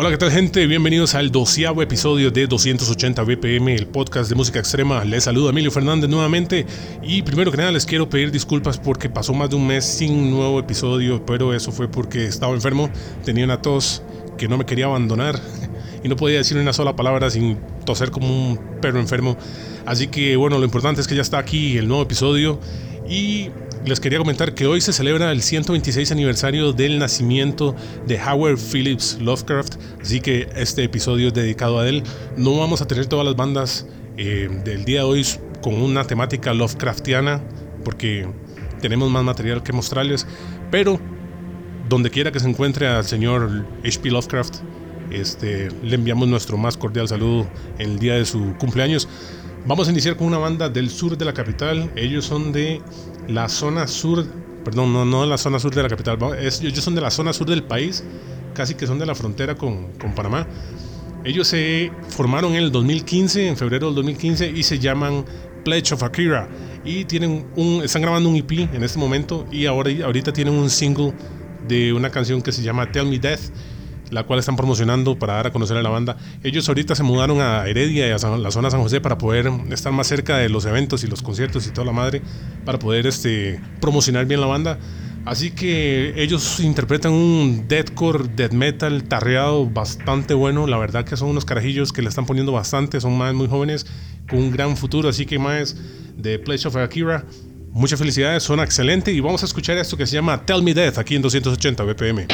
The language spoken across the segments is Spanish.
Hola, ¿qué tal gente? Bienvenidos al doceavo episodio de 280 BPM, el podcast de música extrema. Les saludo Emilio Fernández nuevamente y primero que nada les quiero pedir disculpas porque pasó más de un mes sin nuevo episodio, pero eso fue porque estaba enfermo, tenía una tos que no me quería abandonar y no podía decir una sola palabra sin toser como un perro enfermo. Así que bueno, lo importante es que ya está aquí el nuevo episodio y les quería comentar que hoy se celebra el 126 aniversario del nacimiento de Howard Phillips Lovecraft, así que este episodio es dedicado a él. No vamos a tener todas las bandas eh, del día de hoy con una temática Lovecraftiana, porque tenemos más material que mostrarles, pero donde quiera que se encuentre al señor H.P. Lovecraft, este, le enviamos nuestro más cordial saludo en el día de su cumpleaños. Vamos a iniciar con una banda del sur de la capital. Ellos son de la zona sur, perdón, no, de la zona sur de la capital, ellos son de la zona sur del país, casi que son de la frontera con, con Panamá. Ellos se formaron en el 2015, en febrero del 2015, y se llaman Pledge of Akira. Y tienen un, están grabando un EP en este momento y ahora, ahorita tienen un single de una canción que se llama Tell Me Death la cual están promocionando para dar a conocer a la banda. Ellos ahorita se mudaron a Heredia y a la zona San José para poder estar más cerca de los eventos y los conciertos y toda la madre, para poder este, promocionar bien la banda. Así que ellos interpretan un deathcore, death metal tarreado bastante bueno. La verdad que son unos carajillos que le están poniendo bastante, son más muy jóvenes con un gran futuro. Así que más de Place of Akira, muchas felicidades, suena excelente y vamos a escuchar esto que se llama Tell Me Death aquí en 280 BPM.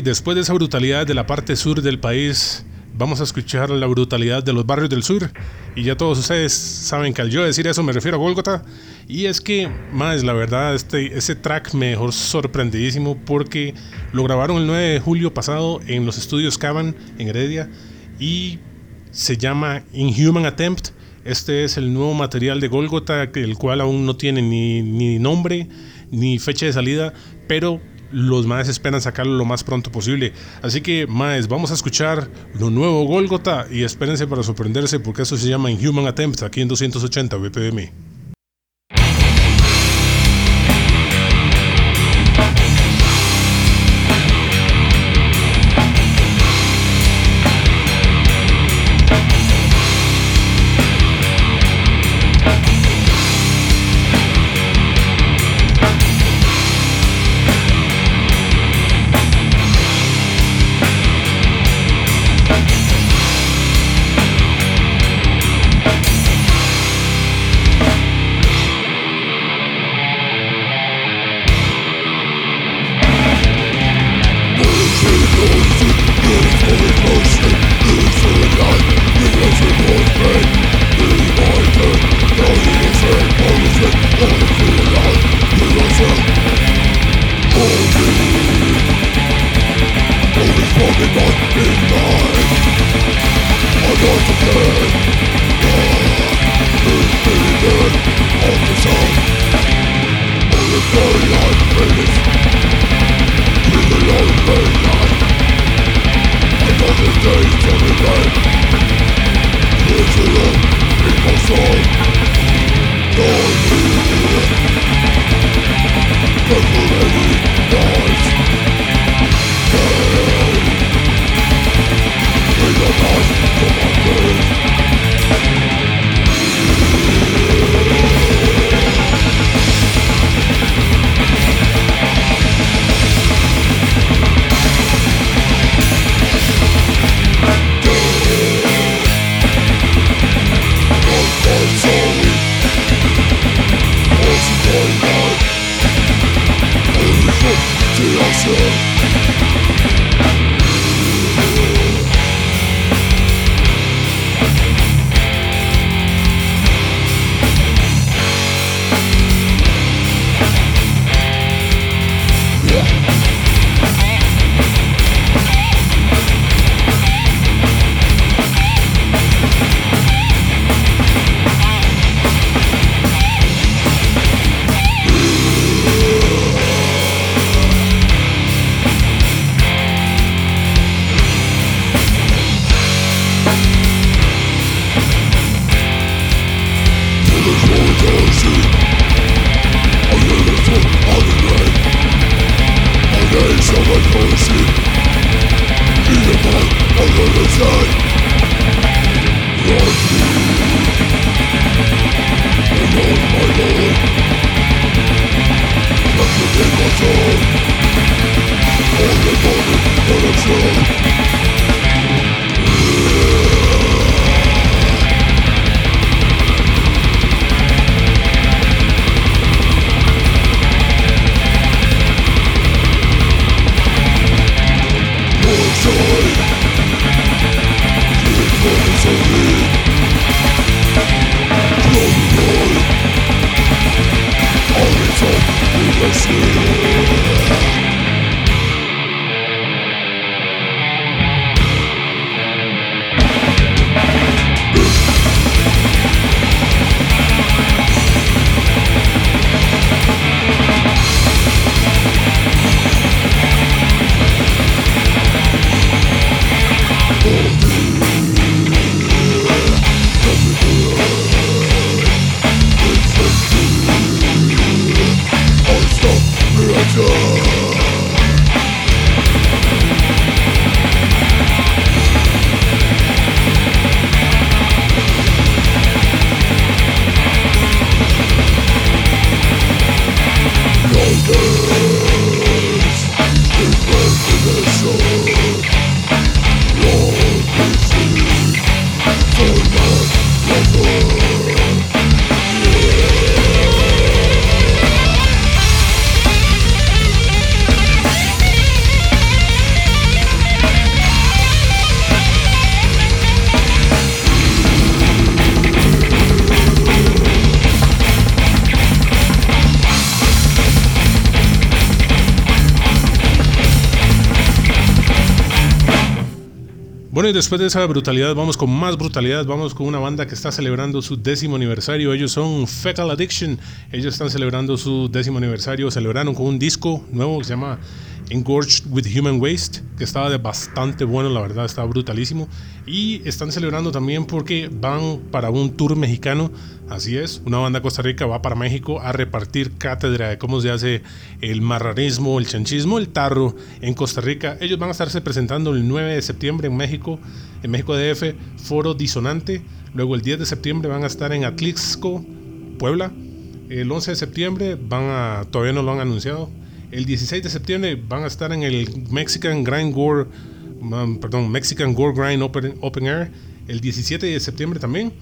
Después de esa brutalidad de la parte sur del país, vamos a escuchar la brutalidad de los barrios del sur. Y ya todos ustedes saben que al yo decir eso me refiero a Golgota. Y es que, más la verdad, este, ese track me dejó sorprendidísimo porque lo grabaron el 9 de julio pasado en los estudios Caban en Heredia. Y se llama Inhuman Attempt. Este es el nuevo material de Golgota, el cual aún no tiene ni, ni nombre ni fecha de salida, pero los más esperan sacarlo lo más pronto posible. Así que, más, vamos a escuchar lo nuevo Golgota y espérense para sorprenderse porque eso se llama Inhuman Attempt aquí en 280 BPM. Después de esa brutalidad, vamos con más brutalidad. Vamos con una banda que está celebrando su décimo aniversario. Ellos son Fecal Addiction. Ellos están celebrando su décimo aniversario. Celebraron con un disco nuevo que se llama Engorged with Human Waste, que estaba de bastante bueno, la verdad, estaba brutalísimo. Y están celebrando también porque van para un tour mexicano, así es, una banda de Costa Rica va para México a repartir cátedra de cómo se hace el marranismo, el chanchismo, el tarro en Costa Rica. Ellos van a estarse presentando el 9 de septiembre en México, en México DF, Foro Disonante. Luego el 10 de septiembre van a estar en Atlixco, Puebla. El 11 de septiembre van a, todavía no lo han anunciado, el 16 de septiembre van a estar en el Mexican Grind Gore, um, perdón, Mexican Gore Grind Open, Air. El 17 de septiembre también.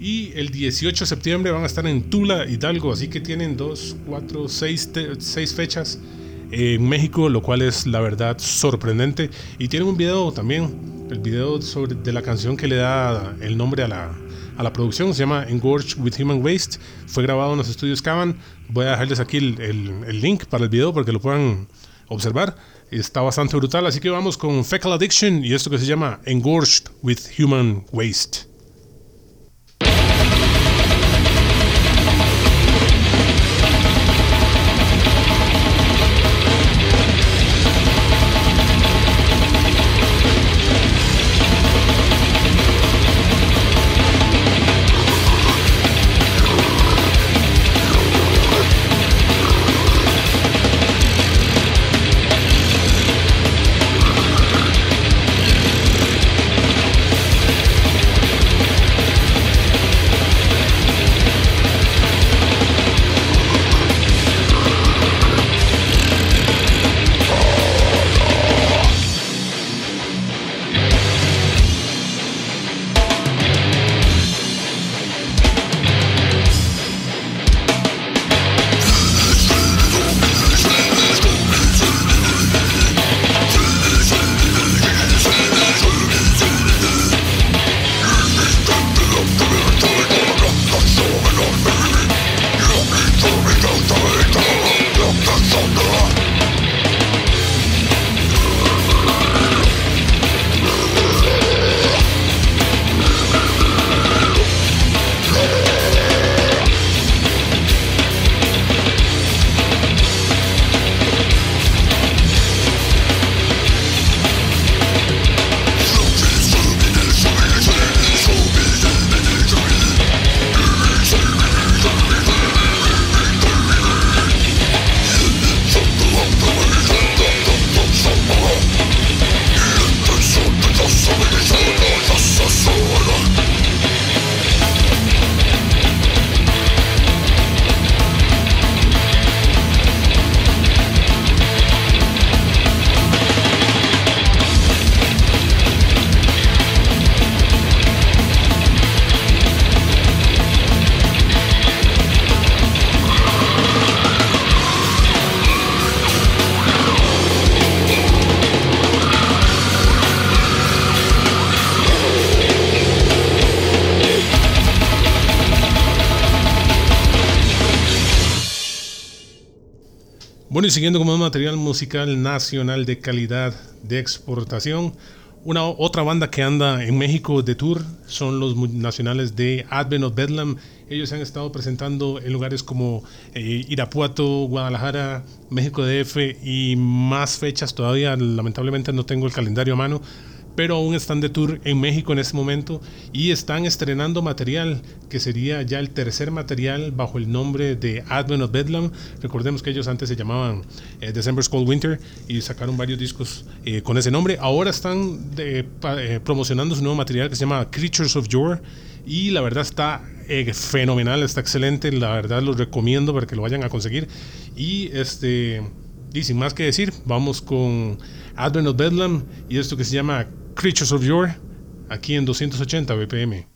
Y el 18 de septiembre van a estar en Tula, Hidalgo. Así que tienen dos, cuatro, seis, seis fechas en México, lo cual es la verdad sorprendente. Y tienen un video también, el video sobre, de la canción que le da el nombre a la, a la producción. Se llama Engorged with Human Waste. Fue grabado en los estudios Cavan. Voy a dejarles aquí el, el, link para el video para que lo puedan observar. Está bastante brutal. Así que vamos con Fecal Addiction y esto que se llama Engorged with Human Waste. Y siguiendo como un material musical nacional de calidad de exportación, una otra banda que anda en México de tour son los nacionales de Advent of Bedlam. Ellos se han estado presentando en lugares como eh, Irapuato, Guadalajara, México DF y más fechas todavía. Lamentablemente no tengo el calendario a mano, pero aún están de tour en México en este momento y están estrenando material que sería ya el tercer material bajo el nombre de Advent of Bedlam. Recordemos que ellos antes se llamaban eh, December's Cold Winter y sacaron varios discos eh, con ese nombre. Ahora están eh, promocionando su nuevo material que se llama Creatures of Yore y la verdad está fenomenal, está excelente. La verdad los recomiendo para que lo vayan a conseguir y este y sin más que decir, vamos con Advent of Bedlam y esto que se llama Creatures of Yore, aquí en 280 BPM.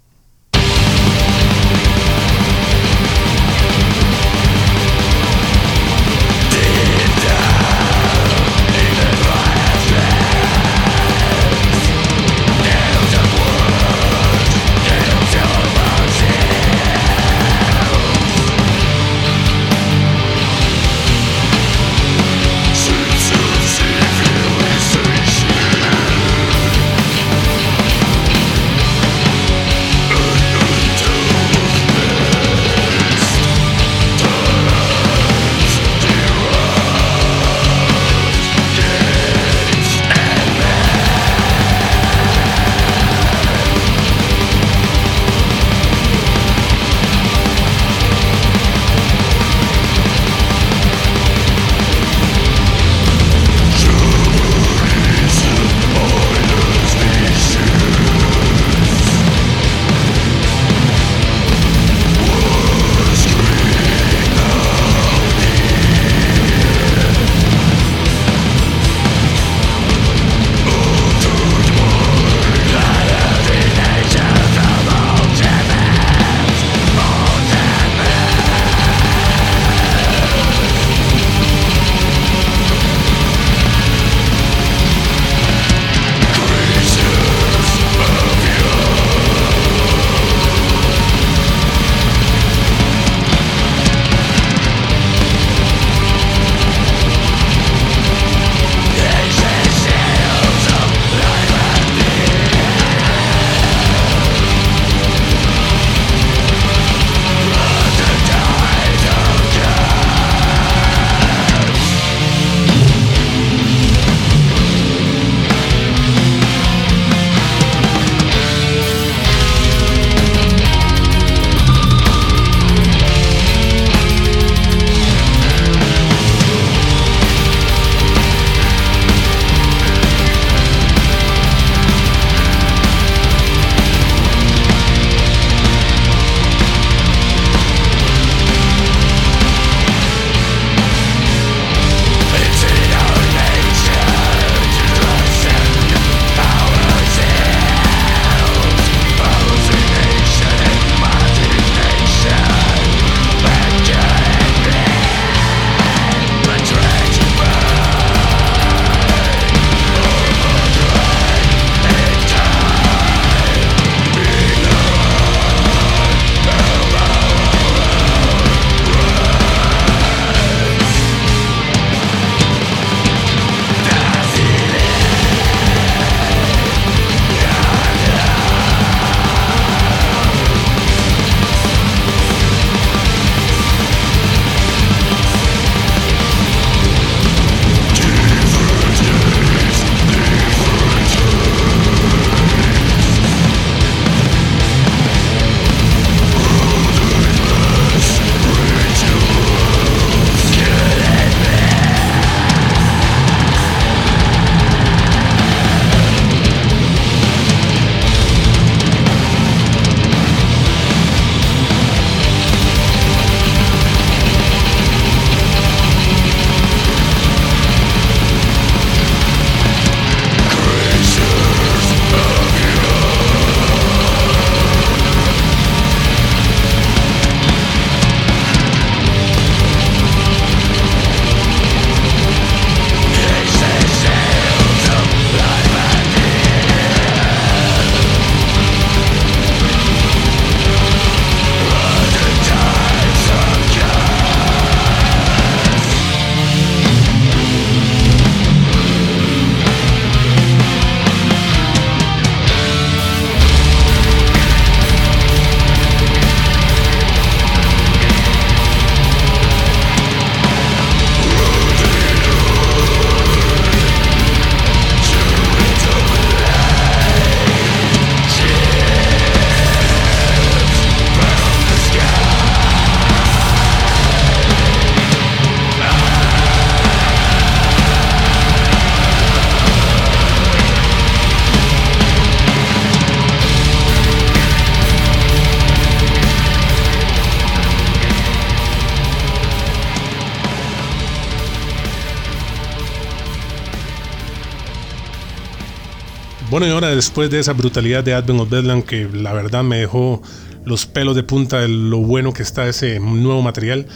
Bueno, y ahora después de esa brutalidad de Advent of Deadland que la verdad me dejó los pelos de punta de lo bueno que está ese nuevo material,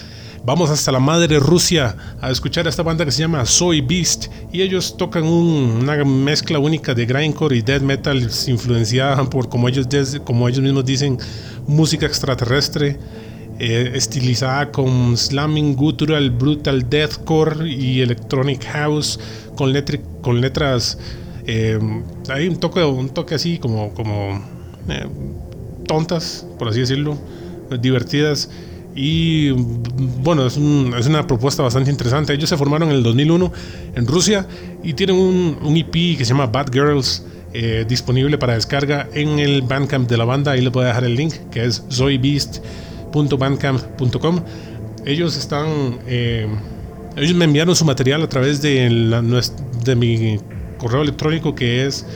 vamos hasta la madre Rusia a escuchar a esta banda que se llama Soy Beast y ellos tocan una mezcla única de grindcore y death metal influenciada por, como ellos, como ellos mismos dicen, música extraterrestre. Eh, estilizada con slamming, guttural, brutal deathcore y electronic house con letras eh, hay un toque, un toque así como, como eh, tontas, por así decirlo, divertidas. Y bueno, es, es, una propuesta bastante interesante. Ellos se formaron en el 2001 en Rusia y tienen un, un EP que se llama Bad Girls. Eh, disponible para descarga en el Bandcamp de la banda. Ahí les voy a dejar el link que es zoebeast.bandcamp.com. Ellos están. ellos me enviaron su material a través de, la, de mi correo electrónico que es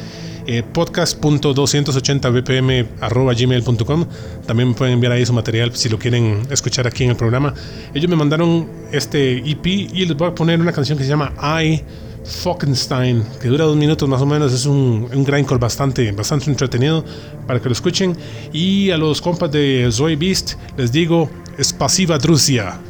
eh, podcast.280bpm.gmail.com. También pueden enviar ahí su material si lo quieren escuchar aquí en el programa. Ellos me mandaron este EP y les voy a poner una canción que se llama I Fuckenstein, que dura dos minutos más o menos. Es un, un grindcore bastante, bastante entretenido para que lo escuchen. Y a los compas de Zoe Beast les digo, es pasiva Drusia.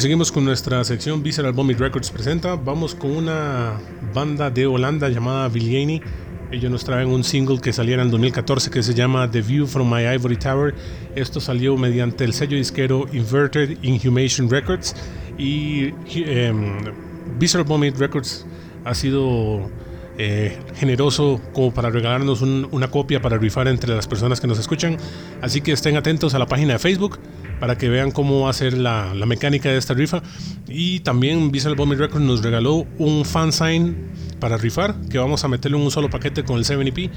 Seguimos con nuestra sección Visceral Vomit Records presenta. Vamos con una banda de Holanda llamada Viliani. Ellos nos traen un single que saliera en 2014 que se llama The View from My Ivory Tower. Esto salió mediante el sello disquero Inverted Inhumation Records. Y em, Visceral Vomit Records ha sido eh, generoso como para regalarnos una copia para rifar entre las personas que nos escuchan. Así que estén atentos a la página de Facebook para que vean cómo va a ser la, mecánica de esta rifa. Y también Visual Vomit Records nos regaló un fansign para rifar, que vamos a meterle en un solo paquete con el 7EP.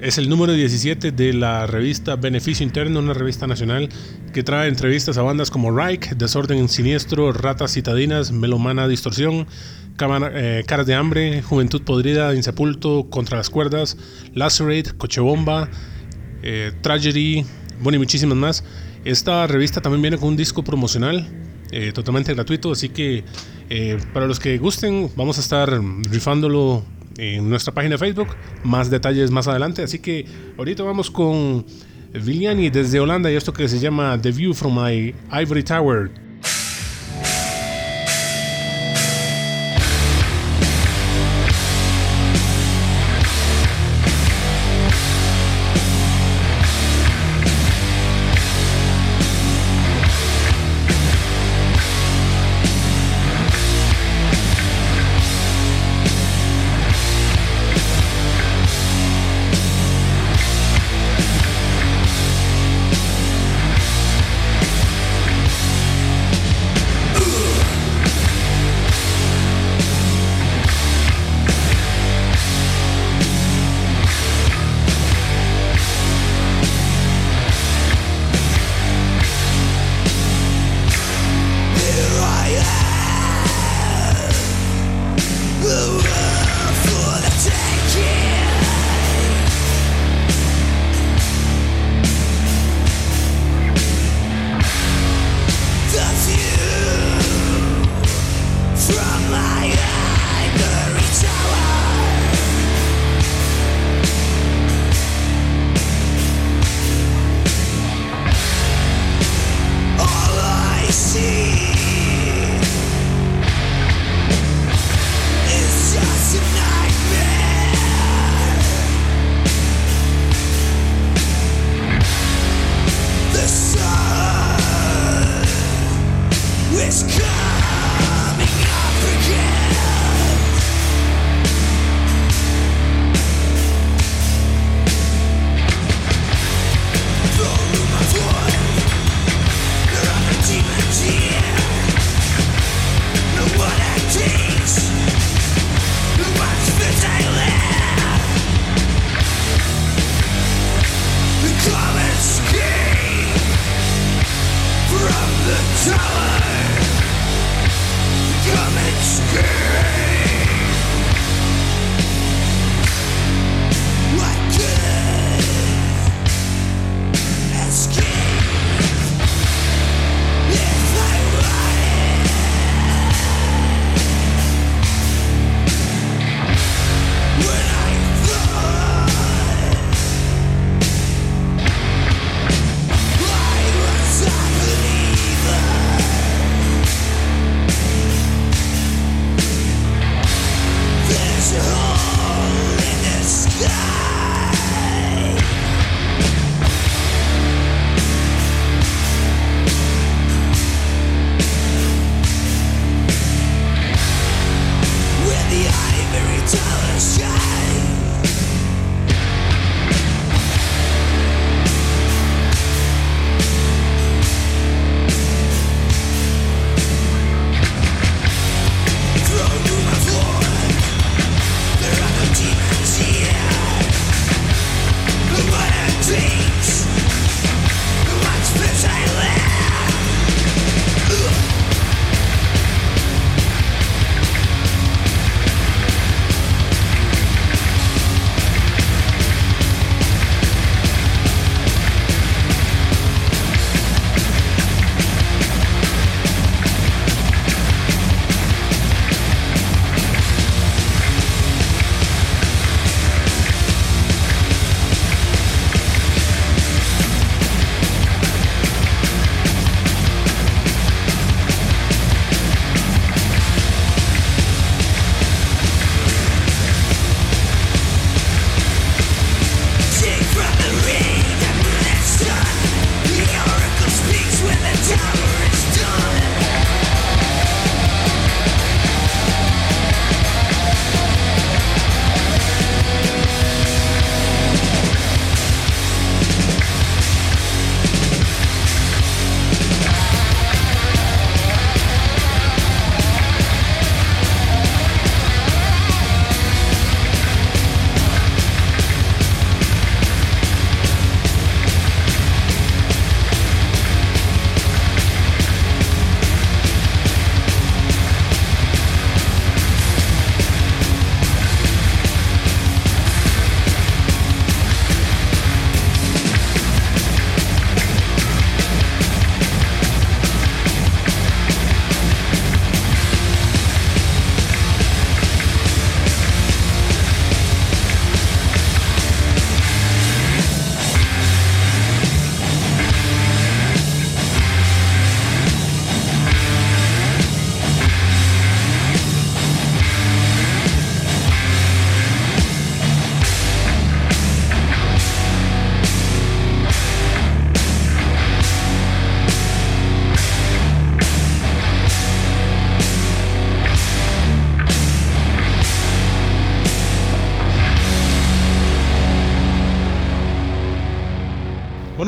Es el número 17 de la revista Beneficio Interno, una revista nacional que trae entrevistas a bandas como Reich, Desorden Siniestro, Ratas Citadinas, Melomana Distorsión, eh, Caras de Hambre, Juventud Podrida, Insepulto, Contra las Cuerdas, Lacerate, Cochebomba, eh, Tragedy, bueno y muchísimas más. Esta revista también viene con un disco promocional eh, totalmente gratuito, así que eh, para los que gusten vamos a estar rifándolo en nuestra página de Facebook. Más detalles más adelante, así que ahorita vamos con Viliani desde Holanda y esto que se llama The View from My Ivory Tower. From my ivory tower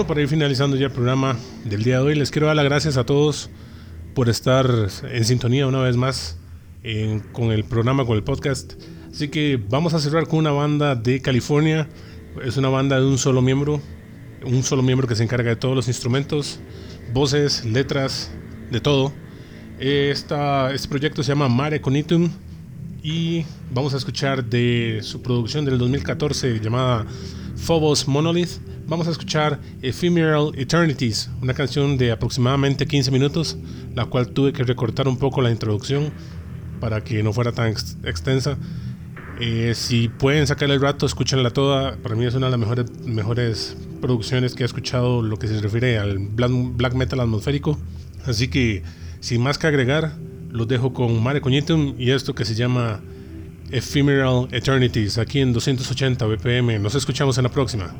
para ir finalizando ya el programa del día de hoy, les quiero dar las gracias a todos por estar en sintonía una vez más con el programa, con el podcast. Así que vamos a cerrar con una banda de California. Es una banda de un solo miembro, un solo miembro que se encarga de todos los instrumentos, voces, letras, de todo. Este proyecto se llama Mare Conitum y vamos a escuchar de su producción del 2014 llamada Phobos Monolith. Vamos a escuchar Ephemeral Eternities, una canción de aproximadamente 15 minutos, la cual tuve que recortar un poco la introducción para que no fuera tan extensa. Eh, si pueden sacarle el rato, escúchenla toda. Para mí es una de las mejores, producciones que he escuchado lo que se refiere al black metal atmosférico. Así que, sin más que agregar, los dejo con Mare Coñitum y esto que se llama Ephemeral Eternities, aquí en 280 BPM. Nos escuchamos en la próxima.